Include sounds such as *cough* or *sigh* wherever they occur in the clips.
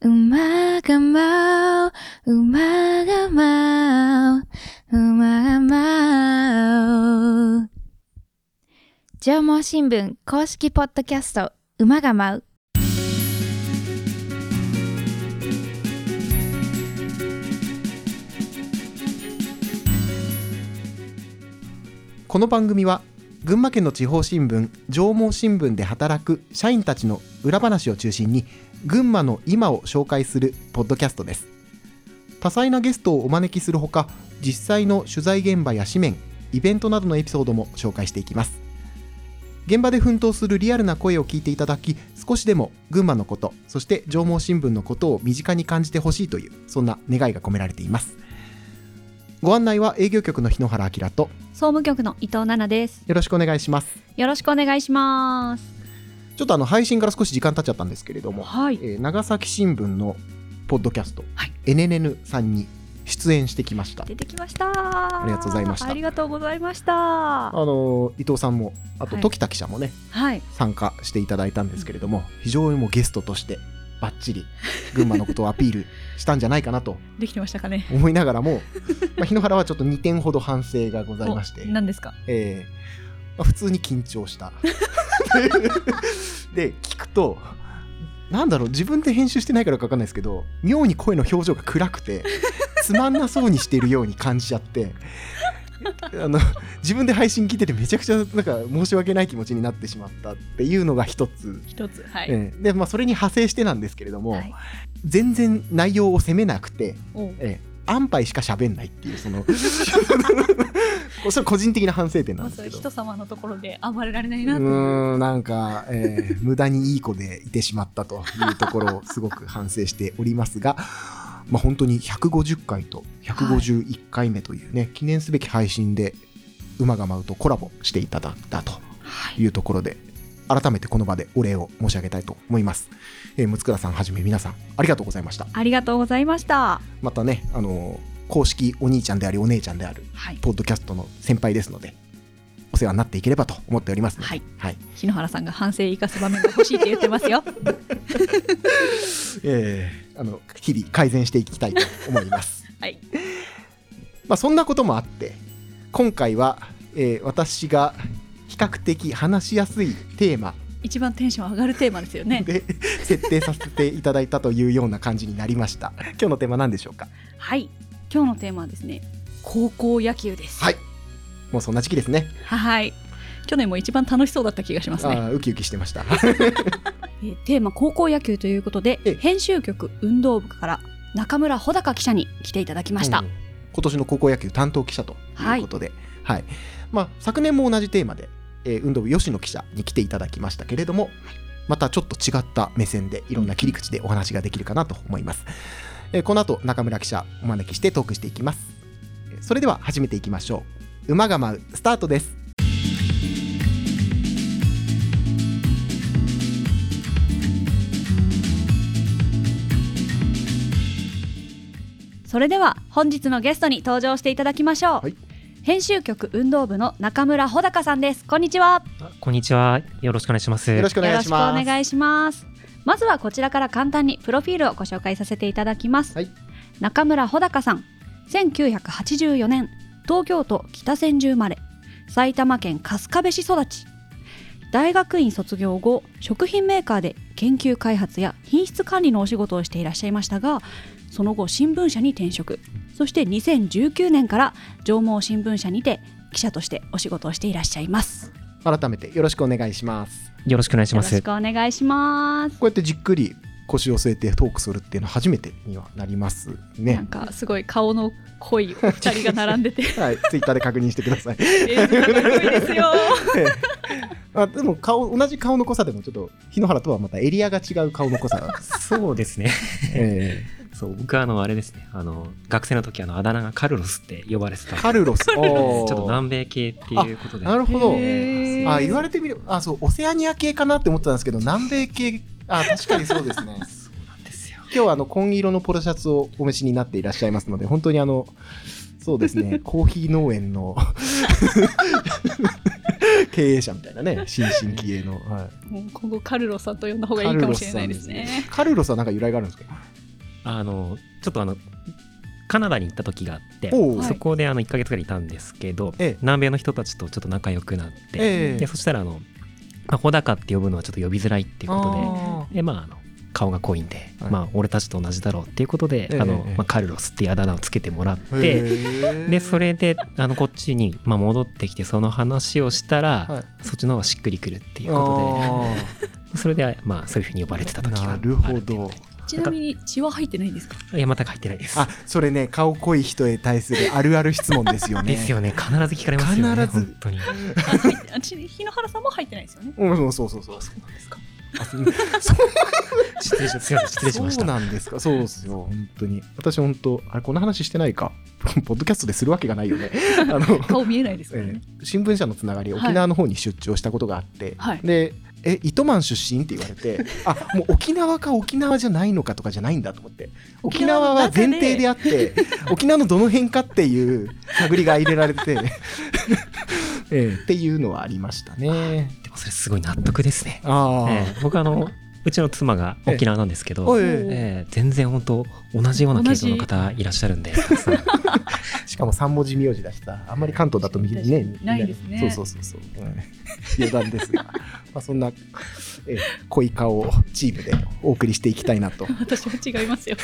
馬が舞う、馬が舞う、馬が舞う。縄文新聞公式ポッドキャスト、馬が舞う。この番組は群馬県の地方新聞上毛新聞で働く社員たちの裏話を中心に群馬の今を紹介するポッドキャストです多彩なゲストをお招きするほか実際の取材現場や紙面イベントなどのエピソードも紹介していきます現場で奮闘するリアルな声を聞いていただき少しでも群馬のことそして上毛新聞のことを身近に感じてほしいというそんな願いが込められていますご案内は営業局の日野原明と総務局の伊藤奈々です。よろしくお願いしますよろしくお願いします。ちょっとあの配信から少し時間経っちゃったんですけれども、はい。えー長崎新聞のポッドキャスト、はい NNN さんに出演してきました出てきました。ありがとうございましたありがとうございました。あのー伊藤さんもあとはい時田記者もね、はい。参加していただいたんですけれども非常にもうゲストとしてバッチリ群馬のことをアピールしたんじゃないかなと *laughs* できてましたかね。思いながらもまあ日野原はちょっと2点ほど反省がございましてお何ですか？えーまあ、普通に緊張した。*laughs* で聞くとなんだろう自分で編集してないからか分かんないですけど妙に声の表情が暗くてつまんなそうにしているように感じちゃってあの自分で配信聞いててめちゃくちゃなんか申し訳ない気持ちになってしまったっていうのが一つ、一つ。はい。えーでまあ、それに派生してなんですけれども、はい全然内容を責めなくて、おえー安牌しか喋んないっていうその *laughs* それ個人的な反省点なんですけど人様のところで暴れられないうなと。ーんなんか、えー無駄にいい子でいてしまったというところをすごく反省しておりますが、まあ、本当に150回と151回目というね、記念すべき配信で馬が舞うとコラボしていただいたとはい。いうところで改めてこの場でお礼を申し上げたいと思います、えー、六倉さんはじめ皆さんありがとうございましたありがとうございました。またねあのー公式お兄ちゃんでありお姉ちゃんであるはい。ポッドキャストの先輩ですのでお世話になっていければと思っておりますはいはい日野原さんが反省生かす場面が欲しいって言ってますよ。*laughs* えーあの日々改善していきたいと思います。*laughs* はい。まあそんなこともあって今回は、えー私が比較的話しやすいテーマ一番テンション上がるテーマですよね。で設定させていただいたというような感じになりました。*laughs* 今日のテーマ何でしょうか？はい。今日のテーマはですね、高校野球です。はいもうそんな時期ですね。はい。去年も一番楽しそうだった気がしますね。あーウキウキしてました。*laughs* えーテーマ高校野球ということでええ編集局運動部から中村穂高記者に来ていただきました、うん今年の高校野球担当記者ということで、はいまあ、昨年も同じテーマで、えー運動部吉野記者に来ていただきましたけれどもまたちょっと違った目線でいろんな切り口でお話ができるかなと思います、えーこの後中村記者お招きしてトークしていきます。えーそれでは始めていきましょう。馬が舞うスタートです。それでは本日のゲストに登場していただきましょう、はい編集局運動部の中村穂高さんです。こんにちは。あこんにちは。よろしくお願いします。よろしくお願いします。よろしくお願いします。まずはこちらから簡単にプロフィールをご紹介させていただきます、はい。中村穂高さん1984年東京都北千住生まれ埼玉県春日部市育ち。大学院卒業後食品メーカーで研究開発や品質管理のお仕事をしていらっしゃいましたがその後新聞社に転職。そして2019年から上毛新聞社にて記者としてお仕事をしていらっしゃいます。改めてよろしくお願いします。よろしくお願いします。よろし。くお願いします。こうやってじっくり腰を据えてトークするっていうのは初めてにはなりますね。なんかすごい顔の濃いお二人が並んでて。*laughs* はい、ツイッターで確認してください。えですよ。*laughs* あでも顔同じ顔の濃さでもちょっと日野原とはまたエリアが違う顔の濃さ。が、*laughs* そうですね。えそう、僕はあの、あれですね。あの、学生の時あの、あだ名がカルロスって呼ばれてた。ーカルロス？*laughs* ちょっと南米系っていうことで。なるほど。あ言われてみるあそうオセアニア系かなって思ってたんですけど南米系あ確かにそうですね。*laughs* そうなんですよ。今日はあの紺色のポロシャツをお召しになっていらっしゃいますので本当にあのそうですね。*laughs* コーヒー農園の経営者みたいなね新進気鋭の、はい、もう今後カルロさんと呼んだ方がいいかもしれないですね。カルロスはなんか由来があるんですか？あのちょっとあのカナダに行った時があってそこであの1ヶ月ぐらいいたんですけど、ええ。南米の人たちとちょっと仲良くなって、ええでそしたらあの、まあ、穂高って呼ぶのはちょっと呼びづらいっていうことあででまああの顔が濃いんで、はい。まあ俺たちと同じだろうっていうことで、ええ。あのええ。まあ、カルロスっていうあだ名をつけてもらって、でそれであのこっちに、まあ、戻ってきてその話をしたら、はい。そっちの方がしっくりくるっていうこあとで *laughs* それでまあそういうふうに呼ばれてた時があーなるほどちなみに血は入ってないんですか？いや全く入ってないです。あそれね顔濃い人へ対するあるある質問ですよね。ですよね。必ず聞かれますよね必ず。本当に。あ日野原さんも入ってないですよね？うんそうそうそうそう。なんですか。*laughs* 失礼しません。失礼しました。そうなんですか。そうですよ本当に。私本当あれこんな話してないか？*laughs* ポッドキャストでするわけがないよね。*laughs* あの顔見えないですね、えー新聞社のつながりはい沖縄の方に出張したことがあって、はい。で「え糸満出身?」って言われてあもう沖縄か沖縄じゃないのかとかじゃないんだと思って。沖縄は前提であって沖縄のどの辺かっていう *laughs* 探りが入れられて、ええ。っていうのはありましたね。でもそれすごい納得ですね、ああ、ええ。僕あのうちの妻が沖縄なんですけど、ええ。全然本当同じような系統の方いらっしゃるんで。*laughs* しかも3文字名字だしさあんまり関東だと見ねない。ですね。そうそうそうそう、うん。余談ですが、まあ、そんな、ええ濃い顔をチームでお送りしていきたいなと。*laughs* 私は違いますよ。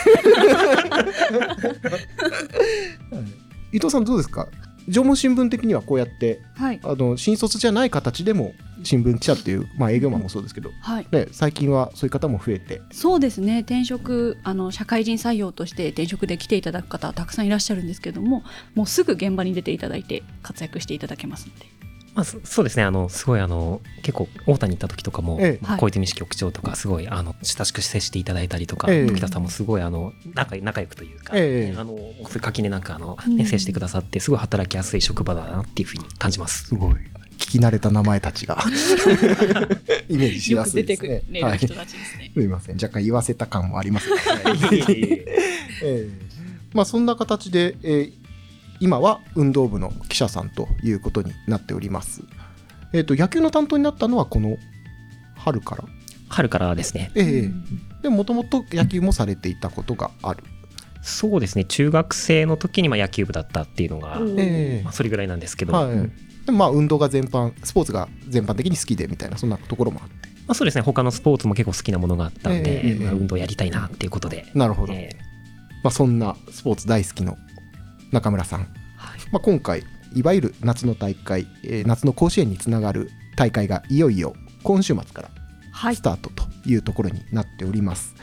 伊藤さんどうですか？縄文新聞的にはこうやってはい。あの新卒じゃない形でも新聞記者っていう、まあ、営業マンもそうですけど、はい。ね、最近はそういう方も増えて。そうですね。転職あの社会人採用として転職で来ていただく方はたくさんいらっしゃるんですけどももうすぐ現場に出ていただいて活躍していただけますので。まあ、そそうですね。あのすごいあの結構大田に行った時とかも、ええ。小泉式局長とかすごいあの親しく接していただいたりとか、ええ時田さんもすごいあの仲仲良くというか、ええあのそういう垣根なんかあの、うん。ね接してくださってすごい働きやすい職場だなっていうふうに感じます。すごい聞き慣れた名前たちが。*laughs* イメージしやすいです出てくる、ね。はい、す人たちですね。みません。若干言わせた感もありますね。*laughs* ええ。まあそんな形で、えー今は運動部の記者さんということになっております。えっ、と野球の担当になったのはこの春から？春からですね。ええ。でもともと野球もされていたことがある。そうですね。中学生の時にまあ野球部だったっていうのが、うん。ええ。まあ、それぐらいなんですけど、はい。うんでもまあ運動が全般スポーツが全般的に好きでみたいなそんなところもあって。まあ、そうですね他のスポーツも結構好きなものがあったんで、ええまあ、運動やりたいなっていうことで、なるほど。えまあ、そんなスポーツ大好きの中村さん、はい。まあ、今回いわゆる夏の大会、えー夏の甲子園につながる大会がいよいよ今週末からはい。スタートというところになっております、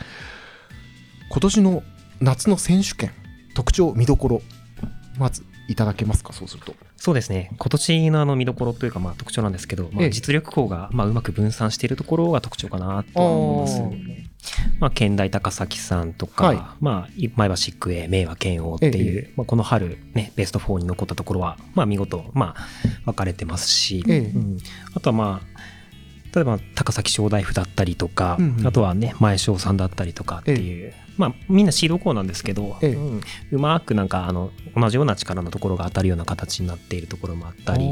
今年の夏の選手権特徴見どころまずいただけますかそうするとそうですね。今年のあの見どころというかまあ特徴なんですけど、まあ、ええ。実力校がまあうまく分散しているところが特徴かなとは思います。まあ、県大高崎さんとか、はい。まあ、前橋育英、明和剣王っていう、まあ、この春、ね、ベスト4に残ったところは、まあ、見事、まあ、分かれてますし、ええ。うん。あとはまあ、例えば高崎小大府だったりとか、うんうんあとはね、前翔さんだったりとかっていう、まあ、みんなシード校なんですけど、ええ。うん。うまくなんかあの同じような力のところが当たるような形になっているところもあったり、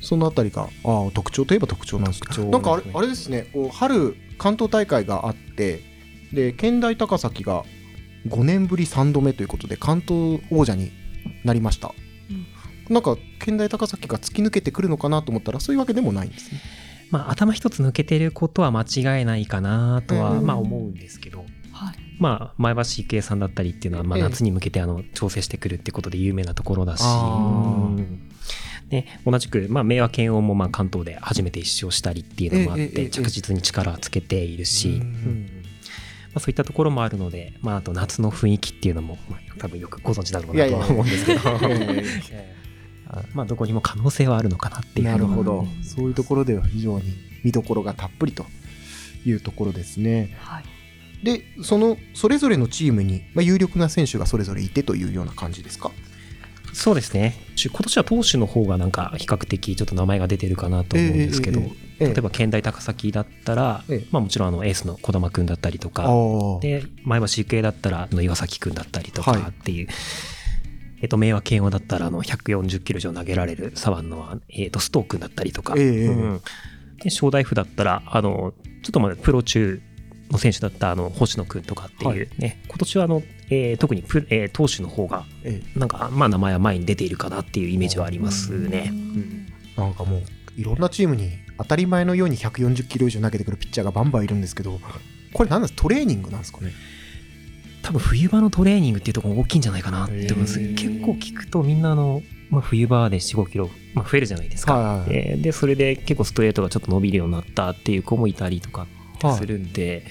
そのあたりがあー特徴といえば特徴なんですけどなんかあれあれですねこう春関東大会があってで県大高崎が5年ぶり3度目ということで関東王者になりました、なんか県大高崎が突き抜けてくるのかなと思ったらそういうわけでもないんですね。まあ、頭一つ抜けてることは間違いないかなとは、うん。まあ、思うんですけど、はい。まあ、前橋育英さんだったりっていうのは、まあ、ええ夏に向けてあの調整してくるってことで有名なところだし、あー。うんで同じく、まあ、明和剣王もまあ関東で初めて一勝したりっていうのもあって着実に力をつけているし、まあ、そういったところもあるので、まあ、あと夏の雰囲気っていうのも、まあ、多分よくご存知だろうなとは思うんですけどまあどこにも可能性はあるのかなっていう。なるほど。うん。そういうところでは非常に見どころがたっぷりというところですね。はい。でそのそれぞれのチームに、まあ、有力な選手がそれぞれいてというような感じですか？そうですね。今年は投手の方がなんか比較的ちょっと名前が出てるかなと思うんですけど、ええええええ。例えば県大高崎だったら、ええ。まあ、もちろんあのエースの児玉君だったりとあかー。で前橋育英だったらあの岩崎君だったりとかはい。っていう、えっと、明和慶応だったらあの140キロ以上投げられる左腕の、えっと、ストー君だったりとか、ええええ。うん。で正大府だったらあのちょっとまだプロ中の選手だったあの星野君とかっていうね、今年はあの、えー特にプ、えー投手の方がえなんかまあ名前は前に出ているかなっていうイメージはありますね。えなんかもういろんなチームに当たり前のように140キロ以上投げてくるピッチャーがバンバンいるんですけどこれ何なんですトレーニングなんですかね？多分冬場のトレーニングっていうところが大きいんじゃないかなって思す。結構聞くとみんなあの、まあ、冬場で4、5キロ、まあ、増えるじゃないですか。はいはいはいえーで、それで結構ストレートがちょっと伸びるようになったっていう子もいたりとかするんで、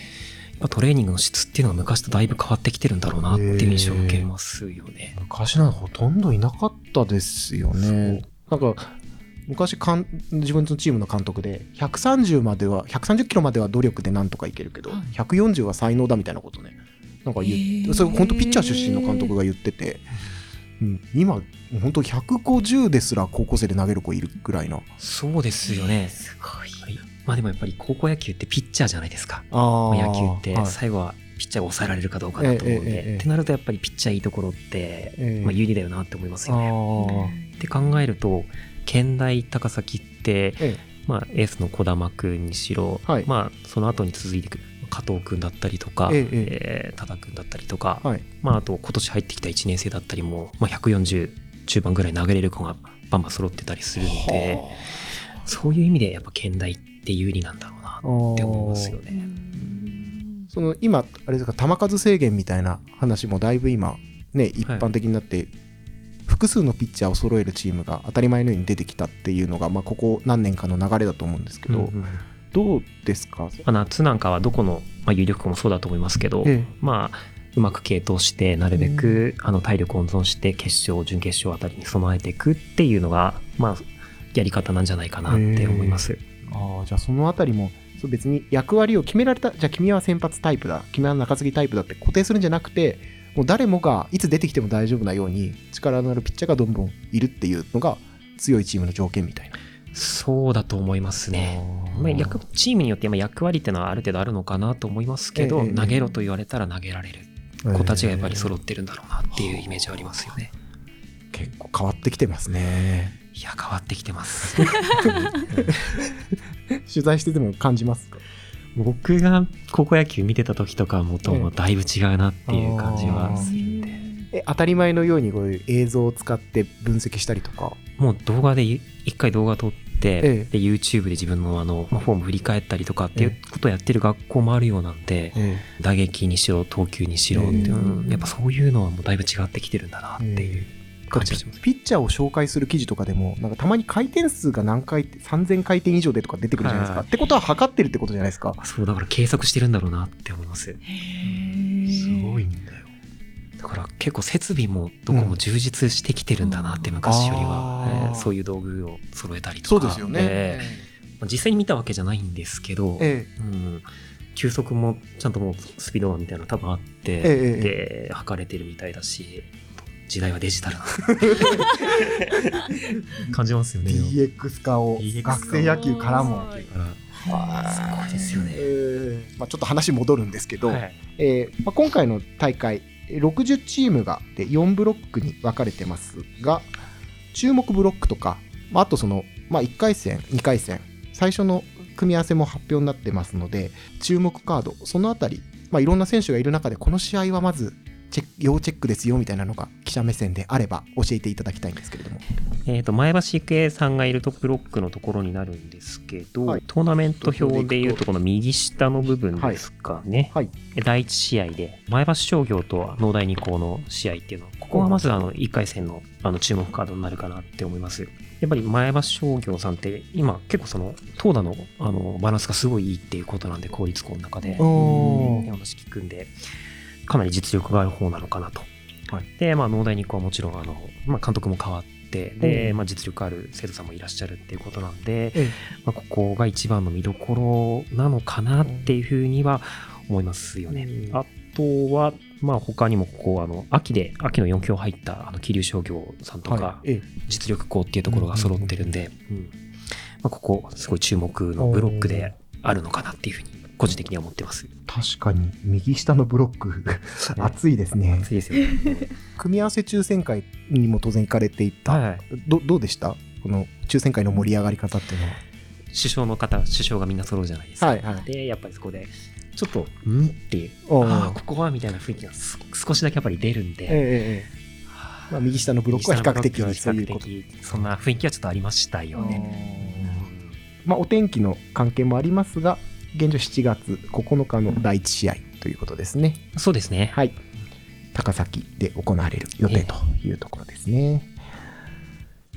やっぱトレーニングの質っていうのは昔とだいぶ変わってきてるんだろうなっていう印象を受けますよね。昔なんかほとんどいなかったですよねなんか昔かん自分のチームの監督で130までは130キロまでは努力でなんとかいけるけど、はい140は才能だみたいなことねなんか言それ本当ピッチャー出身の監督が言ってて、うん、今本当150ですら高校生で投げる子いるぐらいなそうですよね。すごい。はい。まあでもやっぱり高校野球ってピッチャーじゃないですか。あ野球って。最後はピッチャーが抑えられるかどうかだと思うんで、えええってなるとやっぱりピッチャーいいところって、ええ。まあ、有利だよなって思いますよね。あって考えると県大高崎って、えまあ、エースの児玉君にしろ、はい。まあ、その後に続いていく加藤君だったりとか、えええー多田君だったりとか、はい。まあ、あと今年入ってきた1年生だったりも、まあ、140中盤ぐらい投げれる子がバンバン揃ってたりするんでそういう意味でやっぱ県大って有利なんだろうなって思いますよね。その今あれですか球数制限みたいな話もだいぶ今ね一般的になって、複数のピッチャーを揃えるチームが当たり前のように出てきたっていうのが、まあ、ここ何年かの流れだと思うんですけど、うんうんまどうですか、あ、夏なんかはどこの、まあ、有力校もそうだと思いますけど、えまあ、うまく系統して、なるべく、あの体力温存して、決勝、準決勝あたりに備えていくっていうのが、まあ、やり方なんじゃないかなって思います。ああじゃあそのあたりもそう別に役割を決められたじゃあ君は先発タイプだ君は中継ぎタイプだって固定するんじゃなくてもう誰もがいつ出てきても大丈夫なように力のあるピッチャーがどんどんいるっていうのが強いチームの条件みたいな。そうだと思いますね。まあ、役チームによってまあ役割っていうのはある程度あるのかなと思いますけど、ええ投げろと言われたら投げられる子たちがやっぱり揃ってるんだろうなっていうイメージはありますよね。結構変わってきてますね。いや、変わってきてます。*laughs* 取材してても感じますか？僕が高校野球見てた時とかもともだいぶ違うなっていう感じはするえ当たり前のようにこういう映像を使って分析したりとか？もう動画でゆ一回動画撮って、ええで YouTube で自分のあのまあフォーム振り返ったりとかっていうことをやってる学校もあるようなんで、え打撃にしろ投球にしろっていう、やっぱそういうのはもうだいぶ違ってきてるんだなっていう感じがします。ピッチャーを紹介する記事とかでもなんかたまに回転数が何回3000回転以上でとか出てくるじゃないですか。はいってことは測ってるってことじゃないですか。そうだから計測してるんだろうなって思います。すごいんだよ。だから結構設備もどこも充実してきてるんだなって昔よりは、えーそういう道具を揃えたりとか。そうですよね。えーまあ実際に見たわけじゃないんですけど、えうん、休息もちゃんともうスピードみたいなの多分あって、ええで測れてるみたいだし時代はデジタルな。*laughs* 感じますよね。DX 化を学生野球からも。すごいですよね。えーまあ、ちょっと話戻るんですけど、はい。えーまあ、今回の大会60チームがで4ブロックに分かれてますが注目ブロックとか、まあ、あとその、まあ、1回戦2回戦最初の組み合わせも発表になってますので注目カードそのあたり、まあ、いろんな選手がいる中でこの試合はまずチェック要チェックですよみたいなのが記者目線であれば教えていただきたいんですけれども。えー、と前橋育英さんがいるトップロックのところになるんですけど、はい。トーナメント表でいうとこの右下の部分ですかね、はい。第1試合で前橋商業と農大二高の試合ってい。うのここがまずあの1回戦のあの注目カードになるかなって思います。やっぱり前橋商業さんって今結構その投打のあのバランスがすごいいいっていうことなんで公立校の中で。話聞くんでかなり実力がある方なのかなと。はい。で、まあ、農大二高はもちろんあの、まあ、監督も変わってで、うん。まあ、実力ある生徒さんもいらっしゃるっていうことなんで、えまあ、ここが一番の見どころなのかなっていうふうには思いますよね。うん。あとは、まあ、他にもここあの秋で秋の4強入ったあの桐生商業さんとか、はい。え実力校っていうところが揃ってるんで、うん。まあ、ここすごい注目のブロックであるのかなっていうふうに個人的には思ってます。確かに右下のブロック *laughs* 熱いですね。熱いですよね。組み合わせ抽選会にも当然行かれていた、はいどどうでした？この抽選会の盛り上がり方っていうのは。首相の方首相がみんな揃うじゃないですか、はいはい。でやっぱりそこでちょっとん？っていうああここは？みたいな雰囲気がす少しだけやっぱり出るんで、えまあ、右下のブロックは比較的そういうこと。そんな雰囲気はちょっとありましたよ。ね。まあ、お天気の関係もありますが現状7月9日の第1試合ということですね。そうですね。はい。高崎で行われる予定というところですね、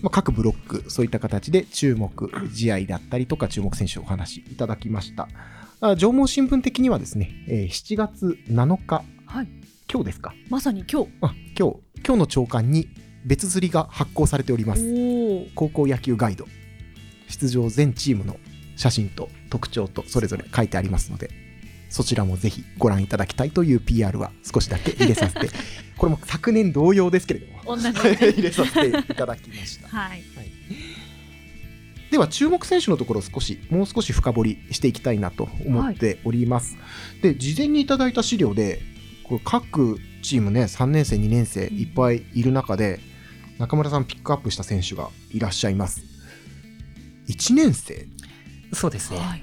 まあ、各ブロックそういった形で注目試合だったりとか注目選手をお話しいただきました。あ縄文新聞的にはですね、えー7月7日はい。今日ですか？まさに今日。あ今日。今日の朝刊に別釣りが発行されております。高校野球ガイド。出場全チームの写真と特徴とそれぞれ書いてありますのでそちらもぜひご覧いただきたいという PR は少しだけ入れさせて *laughs* これも昨年同様ですけれども同じ入れさせていただきました。*laughs* はい。では注目選手のところ少しもう少し深掘りしていきたいなと思っております、で事前にいただいた資料でこれ各チームね3年生2年生いっぱいいる中で中村さんピックアップした選手がいらっしゃいます。1年生そうですね。はい。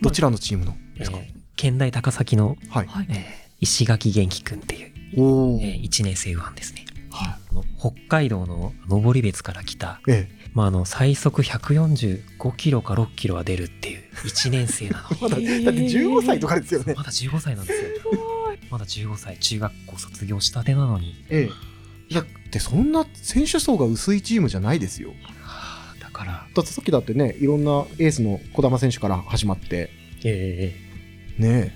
どちらのチームの？えですか、ー県大高崎の、はい、はい。えー石垣元気くんっていう、おお、え1年生右腕ですね。はい。北海道の登別から来た、えまあ、あの最速145キロか6キロは出るっていう1年生なのえ *laughs* まだだって15歳とかですよね。まだ15歳なんですよ。*laughs* まだ15歳、中学校卒業したてなのに。ええ。いやでそんな選手層が薄いチームじゃないですよから、だってさっきだってねいろんなエースの児玉選手から始まって。えね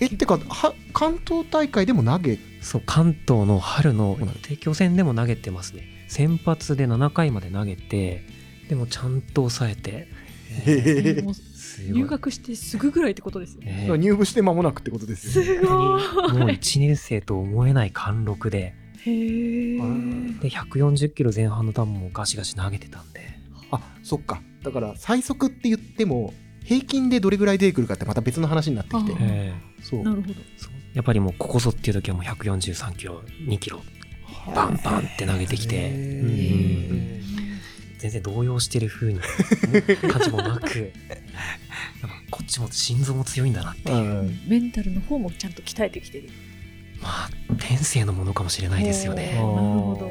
え。えってかは関東大会でも投げ？ーそう、関東の春の帝京戦でも投げてますね。先発で7回まで投げて、でもちゃんと抑えて、へえもうすごい。入学してすぐぐらいってことですよね。えー入部して間もなくってことですよね。すごいもう1年生と思えない貫禄で、へえで、140キロ前半の球もガシガシ投げてたんで、あそっか。だから最速って言っても平均でどれぐらい出てくるかってまた別の話になってきて。そう。なるほど。そう。やっぱりもうここぞっていう時はもう143キロ、2キロ、バンバンって投げてきて、全然動揺してる風に感じもなく、こっちも心臓も強いんだなっていう、うん。メンタルの方もちゃんと鍛えてきてる。まあ、天性のものかもしれないですよね。なるほど。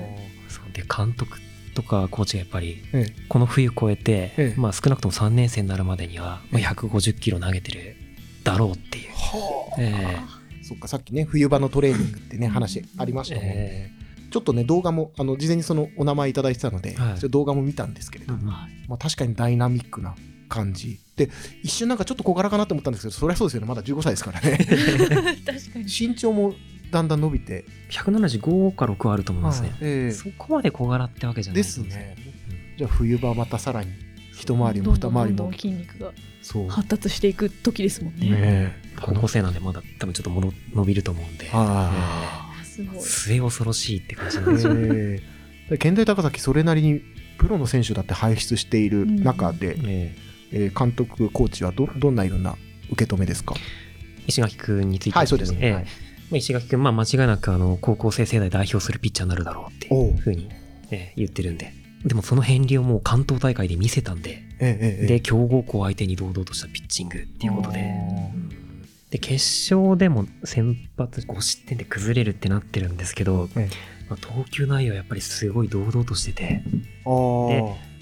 そう。で、監督とかコーチがやっぱり、ええ。この冬越えて、ええ。まあ少なくとも3年生になるまでには、まあ、150キロ投げてるだろうっていう。はあ。えそっかさっきね冬場のトレーニングってね話ありましたもん。ね、え。ちょっとね動画もあの事前にそのお名前いただいてたので、はい。動画も見たんですけれども、はいまあ、確かにダイナミックな感じ。で一瞬なんかちょっと小柄かなと思ったんですけどそりゃそうですよね。まだ15歳ですからね。*laughs* 確かに。身長もだんだん伸びて。175か6はあると思いますね。ええ。そこまで小柄ってわけじゃないですね。じゃあ冬場またさらに一回りも二回りも。筋肉が発達していく時ですもんね。ねえ。高校生なんでまだ多分ちょっともの伸びると思うんで、ああ。すごい。末恐ろしいって感じなんあですよ。ええ。県大高崎それなりにプロの選手だって輩出している中で、ええ。ー監督コーチはどどんなような受け止めですか？え石垣君について。はいそうですね、石垣君、まあ、間違いなくあの高校生世代代表するピッチャーになるだろうっていうふうに、ええ言ってるんで。でもその片鱗をもう関東大会で見せたんで、ええええで、強豪校相手に堂々としたピッチングっていうことで、あで、決勝でも先発5失点で崩れるってなってるんですけど、えまあ、投球内容やっぱりすごい堂々としてて、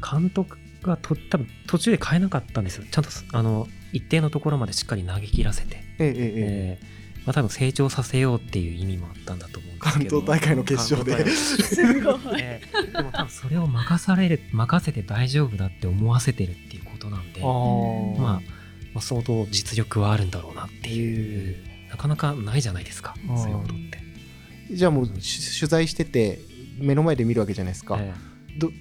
ー。監督がと多分途中で変えなかったんですよ。ちゃんとあの一定のところまでしっかり投げ切らせて、え。ええまあ、多分成長させようっていう意味もあったんだと思うんです関けど。東大会の決勝で。すごい。えーでも多分それを任される任せて大丈夫だって思わせてるっていうことなんで、まあ、まあ相当実力はあるんだろうなっていう、なかなかないじゃないですか、そういうことって。じゃあもうし取材してて目の前で見るわけじゃないですか、えど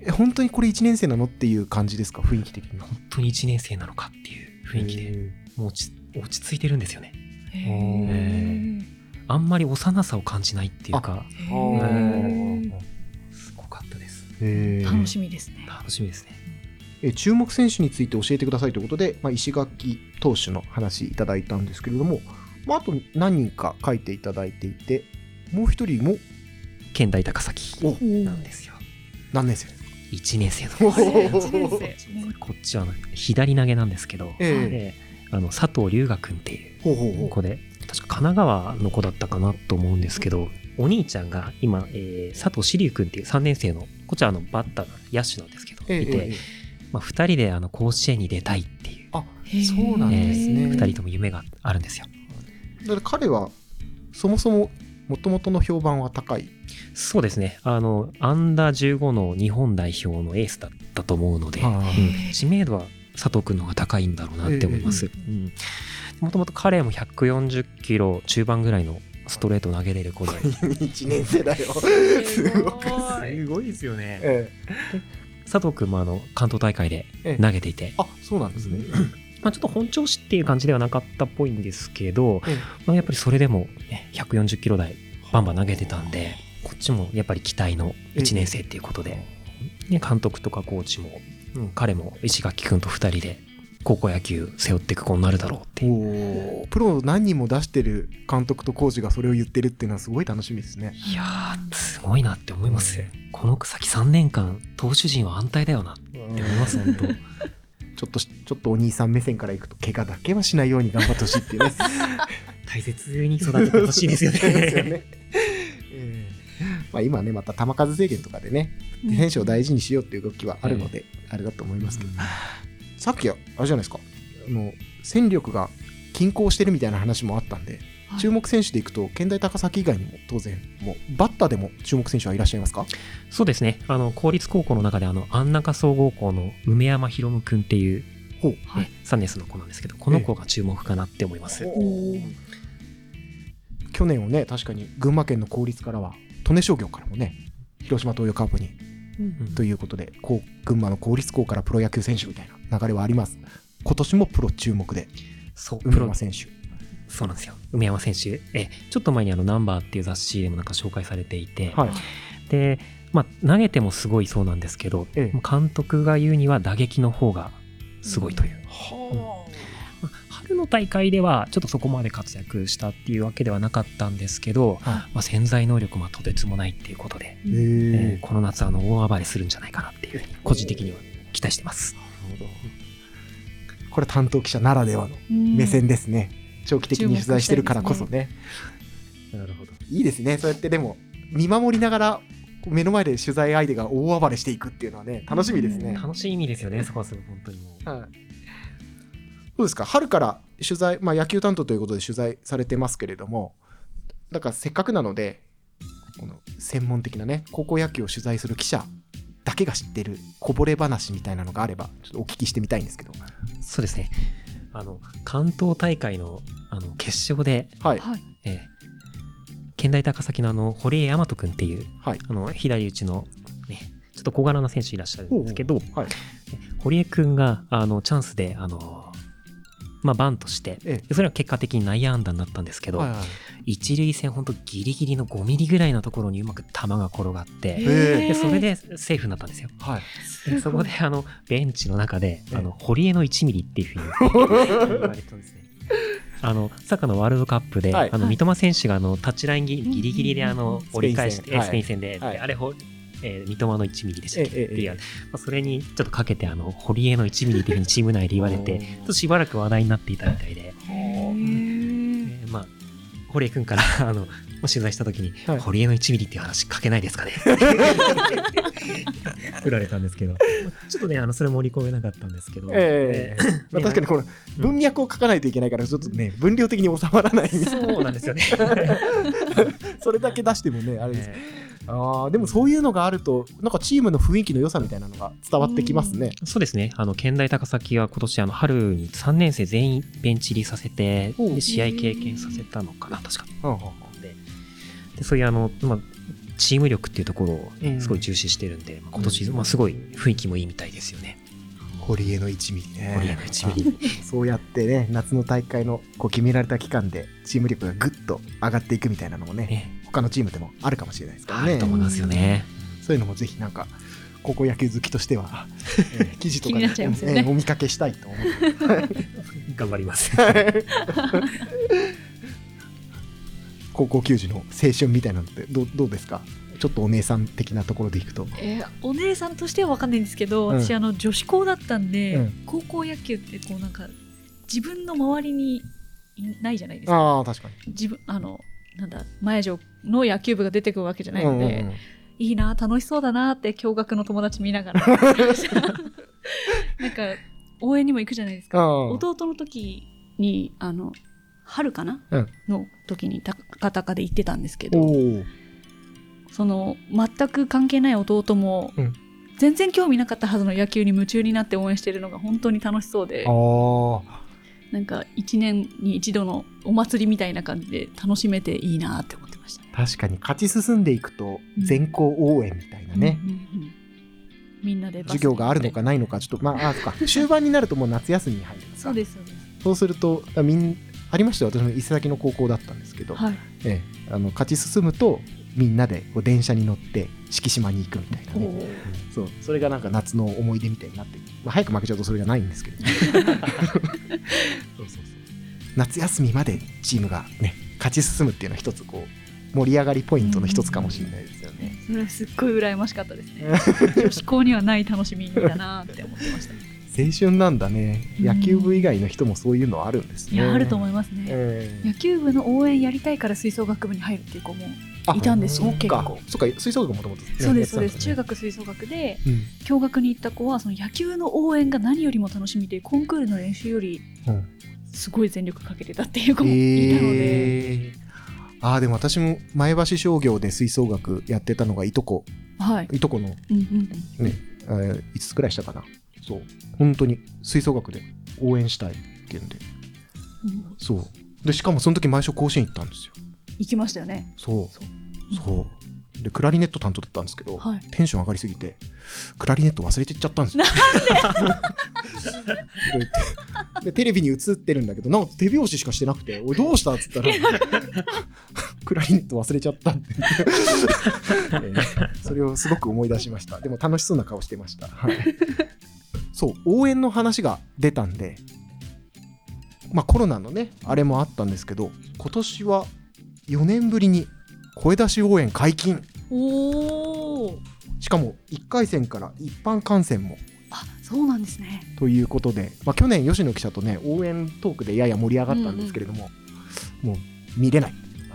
え本当にこれ1年生なのっていう感じですか？雰囲気的に。ー本当に1年生なのかっていう雰囲気で、へもう落ち落ち着いてるんですよね。へあんまり幼さを感じないっていうか、すごかったです。楽しみですね。楽しみですね。え注目選手について教えてくださいということで、まあ、石垣投手の話いただいたんですけれども、まあ、あと何人か書いていただいていてもう一人も県大高崎お。なんですよ。何年生ですか？1年生の。お1年生。*laughs* こっちは左投げなんですけど、ええ。であの佐藤龍河君っていう子で確か神奈川の子だったかなと思うんですけどお兄ちゃんが今、えー佐藤志龍君っていう3年生のこっちはあのバッターが野手なんですけど、ええいて、ええ。まあ、2人であの甲子園に出たいっていう、あそうなんですね、へー2人とも夢があるんですよ。だから彼はそもそももともとの評判は高い？そうですね。あのアンダー15の日本代表のエースだったと思うので、はあ。うん。知名度は佐藤君の方が高いんだろうなって思います。もともと彼も140キロ中盤ぐらいのストレートを投げれる子で。1年生だよ。すごい。すごいですよね。え佐藤君もあの関東大会でええ。投げていて、あそうなんですね、まあ、ちょっと本調子っていう感じではなかったっぽいんですけど、ええ。まあ、やっぱりそれでも、ね、140キロ台バンバン投げてたんで、こっちもやっぱり期待の1年生っていうことで、ね、監督とかコーチも、うん彼も石垣君と2人で高校野球背負っていく子になるだろうっていう。プロ何人も出してる監督とコーチがそれを言ってるっていうのはすごい楽しみですねいやー、すごいなって思います。この先3年間、投手陣は安泰だよなって思います、本当。*laughs* ちょっとしちょっとお兄さん目線からいくと怪我だけはしないように頑張ってほしいっていうね大切に育ててほしいですよ *laughs* そうですよね。まあ、今ねまた球数制限とかでね選手を大事にしようっていう動きはあるので、あれだと思いますけど、さっきあれじゃないですか。あの戦力が均衡してるみたいな話もあったんで、はい。注目選手でいくと県大高崎以外にも当然もうバッターでも注目選手はいらっしゃいますか？そうですね。あの、公立高校の中で、あの、安中総合校の梅山博夢くんっていう、ほう。ね、3年生の子なんですけど、この子が注目かなって思います。去年をね確かに群馬県の公立からは利根商業からもね広島東洋カープにうんということでこう群馬の公立校からプロ野球選手みたいな流れはあります。今年もプロ注目でそう、梅山選手。そうなんですよ。梅山選手。え、ちょっと前にあの、ナンバーっていう雑誌でもなんか紹介されていて、はい。で、まあ、投げてもすごいそうなんですけど、ええ。監督が言うには打撃の方がすごいという。はまあ春の大会ではちょっとそこまで活躍したっていうわけではなかったんですけど、あ、はまあ、潜在能力もとてつもないっていうことで、ええーこの夏あの大暴れするんじゃないかなっていうふうに個人的には期待してます。これ担当記者ならではの目線ですね、長期的に取材してるからこそね。なるほど。いいですね。そうやってでも見守りながら目の前で取材相手が大暴れしていくっていうのはね楽しみですね、楽しみですよね、そこはすごい本当にもう。はい、どうですか？春から取材、まあ、野球担当ということで取材されてますけれどもだからせっかくなのでこの専門的なね高校野球を取材する記者だけが知ってるこぼれ話みたいなのがあればちょっとお聞きしてみたいんですけど。そうですね。あの、関東大会のあの決勝で、はい。はい。えー県大高崎のあの、堀江大和くんっていう、はい。あの、左打ちの、ね、ちょっと小柄な選手いらっしゃるんですけど、はい。堀江くんが、あの、チャンスで、あの、まあ、バントして、えでそれは結果的に内野安打になったんですけど、はいはい。一塁線ほんとギリギリの5ミリぐらいのところにうまく球が転がって、へでそれでセーフになったんですよ。はい。でそこであのベンチの中で、ええ。あの堀江の1ミリっていうふうに言われてたんですね。あのサッカーのワールドカップで、はい。あの三笘選手があのタッチラインギギリギリであのス折り返してスペイン戦で、はい。であれほ、えー三笘の1ミリでしたっけ？えええまあ、それにちょっとかけてあの堀江の1ミリっていうふうにチーム内で言われてちょっとしばらく話題になっていたみたいで、えーまあ、堀江君から *laughs* あの取材した時に、はい。堀江の1ミリっていう話書けないですかね？*laughs* 振られたんですけど。ちょっとねあのそれ盛り込めなかったんですけど、ええまあ、確かにこの文脈を書かないといけないからちょっとね分量的に収まらない。そうなんですよね。*laughs* それだけ出してもねあれです。えあーでもそういうのがあるとなんかチームの雰囲気の良さみたいなのが伝わってきますね。ーそうですね。あの、県大高崎は今年、あの、春に3年生全員ベンチ入りさせて、試合経験させたのかな、確か。うんうんで、でそういうあの、まあ、チーム力っていうところをすごい重視してるんで、まあ今年、まあ、すごい雰囲気もいいみたいですよね。堀江の1ミリね。堀江の1ミリ。*laughs* そうやってね夏の大会のこう決められた期間でチーム力がぐっと上がっていくみたいなのもねね、他のチームでもあるかもしれないですからあねると思いますよね。そういうのもぜひなんか高校野球好きとしては、えー記事とか気になっちゃいますよね。えーお見かけしたいと思って。*laughs* 頑張ります。高校球児の青春みたいなのってどうどうですか？ちょっとお姉さん的なところでいくと。えーお姉さんとしては分かんないんですけど、うん。私あの女子校だったんで、うん。高校野球ってこうなんか自分の周りにいないじゃないですか。ああ確かに。自分あのなんだ前城の野球部が出てくるわけじゃないので、うんうんうん。いいな楽しそうだなって驚愕の友達見ながら。*laughs* なんか応援にも行くじゃないですか。あ弟の時にあの春かな、うん。の時に高高で行ってたんですけおどおその全く関係ない弟も、うん。全然興味なかったはずの野球に夢中になって応援してるのが本当に楽しそうで。ああなんか一年に一度のお祭りみたいな感じで楽しめていいなって思ってましたね。確かに勝ち進んでいくとうん。全校応援みたいなね、うんうんうんみんなで授業があるのかないのかちょっとまああか。*laughs* 終盤になるともう夏休みに入るそうですそうです。そうするとあみんありましたよ。私も伊勢崎の高校だったんですけど、はい。ええ、あの勝ち進むとみんなでこう電車に乗って敷島に行くみたいなねそうそれがなんか夏の思い出みたいになって、まあ、早く負けちゃうとそれがないんですけど *laughs* そうそうそう夏休みまでチームがね勝ち進むっていうのは一つこう盛り上がりポイントの一つかもしれないですよね。それはすっごい羨ましかったですね。*laughs* 女子校にはない楽しみだなって思ってました。青春なんだね野球部以外の人もそういうのあるんですね。いやあると思いますね。ええ野球部の応援やりたいから吹奏楽部に入るっていう子もあいたんですよそうか。結構。そうか吹奏楽もともとそうですそうです。中学学吹奏楽でうん。共学に行った子はその野球の応援が何よりも楽しみでコンクールの練習よりうん。すごい全力かけてたっていう子もいたので、えー。ああでも私も前橋商業で吹奏楽やってたのがいとこ。はい、いとこのうんうんうん、ね、えー、5つくらいしたかな。そう。本当に吹奏楽で応援したいっていうんで。うん。そう。でしかもその時毎週甲子園行ったんですよ行きましたよね。そう。そう。でクラリネット担当だったんですけど、はい。テンション上がりすぎてクラリネット忘れてっちゃったんですよ。で？*laughs* で？テレビに映ってるんだけどなんか手拍子しかしてなくて「おいどうした?」っつったら「*laughs* クラリネット忘れちゃった」って。言って、えーそれをすごく思い出しました。でも楽しそうな顔してました、はい、そう応援の話が出たんでまあコロナのねあれもあったんですけど今年は4年ぶりに声出し応援解禁。おおしかも1回戦から一般観戦も。あそうなんですね。ということで、まあ、去年吉野記者とね応援トークでやや盛り上がったんですけれども、もう見れない。*laughs*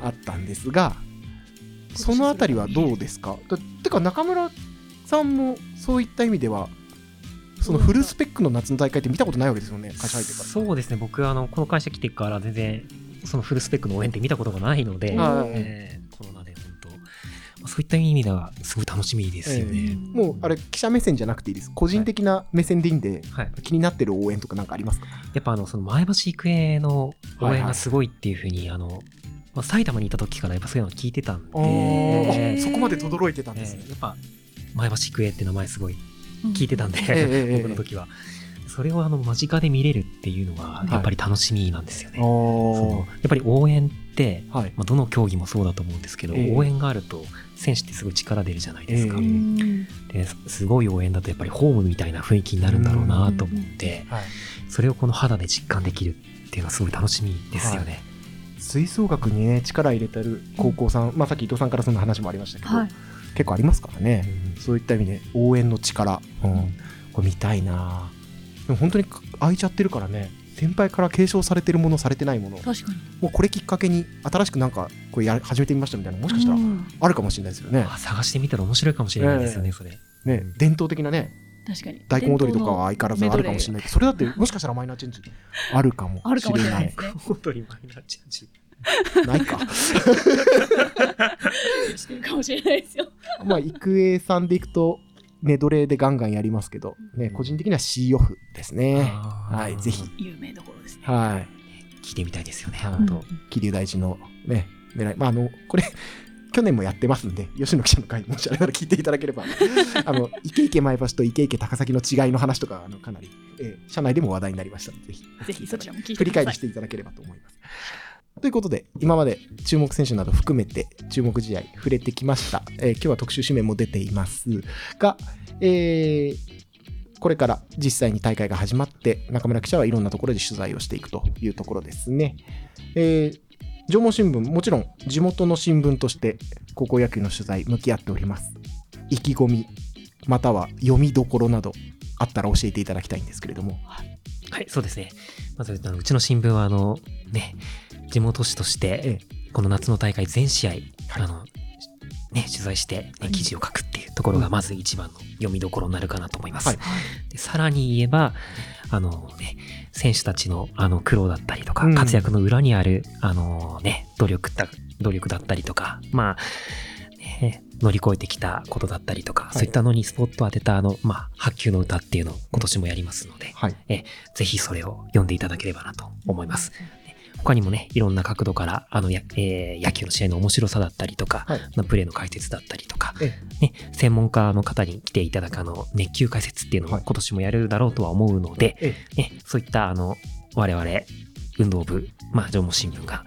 あったんですがそのあたりはどうですか？だてか中村さんもそういった意味ではそのフルスペックの夏の大会って見たことないわけですよね会社入ってか。ら。そうですね。僕あのこの会社来てから全然そのフルスペックの応援って見たことがないので、はい。えーコロナで本当、まあそういった意味ではすごい楽しみですよね。もうあれ記者目線じゃなくていいです。個人的な目線でいいんで、はい、気になってる応援とかなんかありますか？やっぱあのその前橋育英の応援がすごいっていうふうに、あのまあ、埼玉にいた時からやっぱそういうのを聞いてたんで、そこまで轟いてたんえですね。ー。やっぱ前橋育英って名前すごい聞いてたんで、ええ。僕の時は。それをあの間近で見れるっていうのがやっぱり楽しみなんですよね。そうやっぱり応援って、はい。まあ、どの競技もそうだと思うんですけど、ええ。応援があると選手ってすごい力出るじゃないですか、ええ。ですごい応援だとやっぱりホームみたいな雰囲気になるんだろうなと思って、はい。それをこの肌で実感できるっていうのはすごい楽しみですよね。吹奏楽にね力入れてる高校さん、まあ、さっき伊藤さんからそんな話もありましたけど、はい。結構ありますからね、うん。そういった意味で応援の力、うん、これ見たいなでも本当に空いちゃってるからね。先輩から継承されてるものされてないもの。確かに。もうこれきっかけに新しくなんかこれや始めてみましたみたいなもしかしたらうん。あるかもしれないですよね,、あ探してみたら面白いかもしれないですよね、ええ。それ。ね伝統的なね確かに。大根踊りとかは相変わらずあるかもしれないけどそれだってもしかしたらマイナーチェンジあるかもあるかもしれないしですね。本当にマイナーチェンジ。れないないか。*laughs* してるかもしれないですよ。まあ、育英さんでいくと、メドレーでガンガンやりますけど、ね、個人的には C オフですね。あーはい、ぜひ。有名どころですねはい。聞いてみたいですよね、はい本当。桐生大地のね、狙い。まあ、あの、これ、*laughs* 去年もやってますんで、吉野記者の会、もしあれなら聞いていただければ、*laughs* あの、イケイケ前橋とイケイケ高崎の違いの話とか、あのかなり、えー社内でも話題になりましたので、ぜひ、ぜひそちらも聞いて振りください返りしていただければと思います。ということで、今まで注目選手など含めて注目試合触れてきました。えー今日は特集紙面も出ていますが、えーこれから実際に大会が始まって、中村記者はいろんなところで取材をしていくというところですね。えー縄文新聞、もちろん地元の新聞として高校野球の取材向き合っております。意気込み、または読みどころなどあったら教えていただきたいんですけれども。はい、そうですね。まず、うちの新聞は、あの、ね、地元紙として、この夏の大会全試合、あの、ね、取材して、ね、記事を書くっていうところが、まず一番の読みどころになるかなと思います。はい。でさらに言えば、あのね、選手たちのあの苦労だったりとか、うん。活躍の裏にある、あのね、努力だ、努力だったりとか、まあ、ね、乗り越えてきたことだったりとか、い。そういったのにスポットを当てたあの、まあ、白球の歌っていうのを今年もやりますので、はい。ぜひそれを読んでいただければなと思います。ね他にもね、いろんな角度から、あの、やえー野球の試合の面白さだったりとか、はい。プレーの解説だったりとか、えね、専門家の方に来ていただくあの、熱球解説っていうのはい。も今年もやるだろうとは思うので、えね、そういったあの、我々、運動部、まあ、縄文新聞が、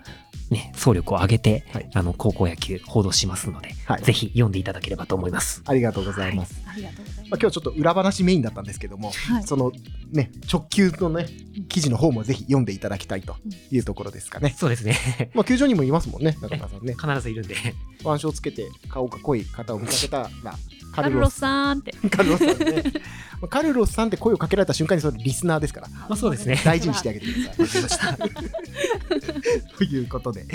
ね、総力を挙げて、はい。あの、高校野球報道しますので、はい。ぜひ読んでいただければと思います。ありがとうございます。ありがとうございまあ、今日ちょっと裏話メインだったんですけども、はいそのね、直球のね、記事の方もぜひ読んでいただきたいというところですかね。そうですね。まあ、球場にもいますもんね、中村さんね。必ずいるんで。腕章つけて顔が濃い方を見かけたら、カカルロスさんって。*laughs* カルロスさんね。まあカルロスさんって声をかけられた瞬間にそれリスナーですから、まあそうですね。大事にしてあげてください。*laughs* ということで、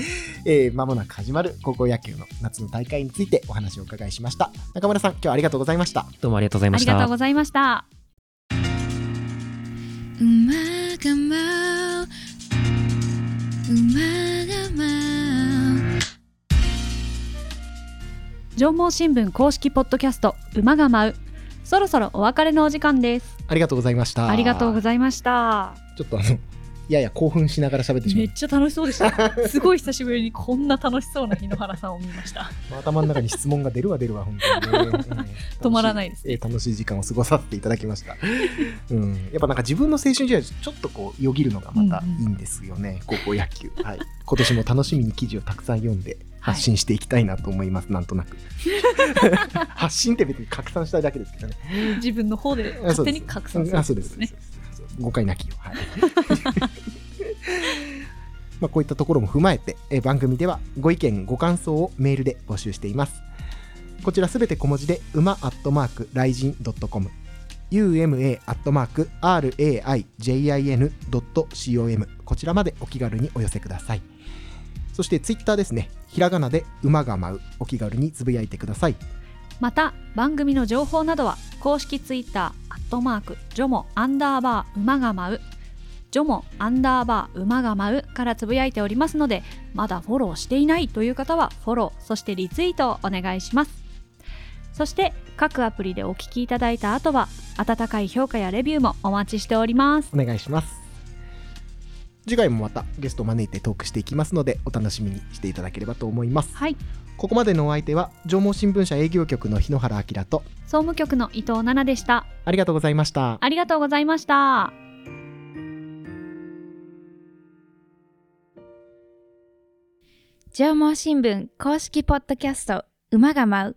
えー、間もなく始まる高校野球の夏の大会についてお話をお伺いしました。中村さん、今日はありがとうございました。どうもありがとうございましたありがとう。ございました。馬が舞う馬が舞う縄文新聞公式ポッドキャスト馬が舞う。そろそろお別れのお時間です。ありがとうございました。ありがとうごいざいました。ちょっとあの、やや興奮しながら喋ってしまめっちゃ楽しそうでした。*laughs* すごい久しぶりにこんな楽しそうな日野原さんを見ました。う。頭の中に質問が出るわ出るわ、本当にね。えー止まらないですねえー楽しい時間を過ごさせていただきました。*laughs* うん。やっぱなんか自分の青春時代ちょっとこうよぎるのがまたいいんですよね、高校野球。はい。今年も楽しみに記事をたくさん読んで発信していきたいなと思います、なんとなく。*laughs* 発信って別に拡散したいだけですけどね。自分の方で勝手に拡散するんですね。そうです誤解なきよ。はい。*laughs* まあこういったところも踏まえて、え番組ではご意見、ご感想をメールで募集しています。こちらすべて小文字で、馬アットマーク、ライジン .com、uma アットマーク、raijin.com、こちらまでお気軽にお寄せください。そしてツイッターですね、ひらがなで馬が舞う、お気軽につぶやいてください。また番組の情報などは公式ツイッターアットマークジョモアンダーバー馬が舞うジョモアンダーバー馬が舞うからつぶやいておりますのでまだフォローしていないという方はフォローそしてリツイートをお願いします。そして各アプリでお聞きいただいた後は温かい評価やレビューもお待ちしております。お願いします。次回もまたゲストを招いてトークしていきますのでお楽しみにしていただければと思います。はい。ここまでのお相手は縄文新聞社営業局の日野原明と総務局の伊藤奈々でした。ありがとうございました。ありがとうございました。縄文新聞公式ポッドキャスト馬が舞う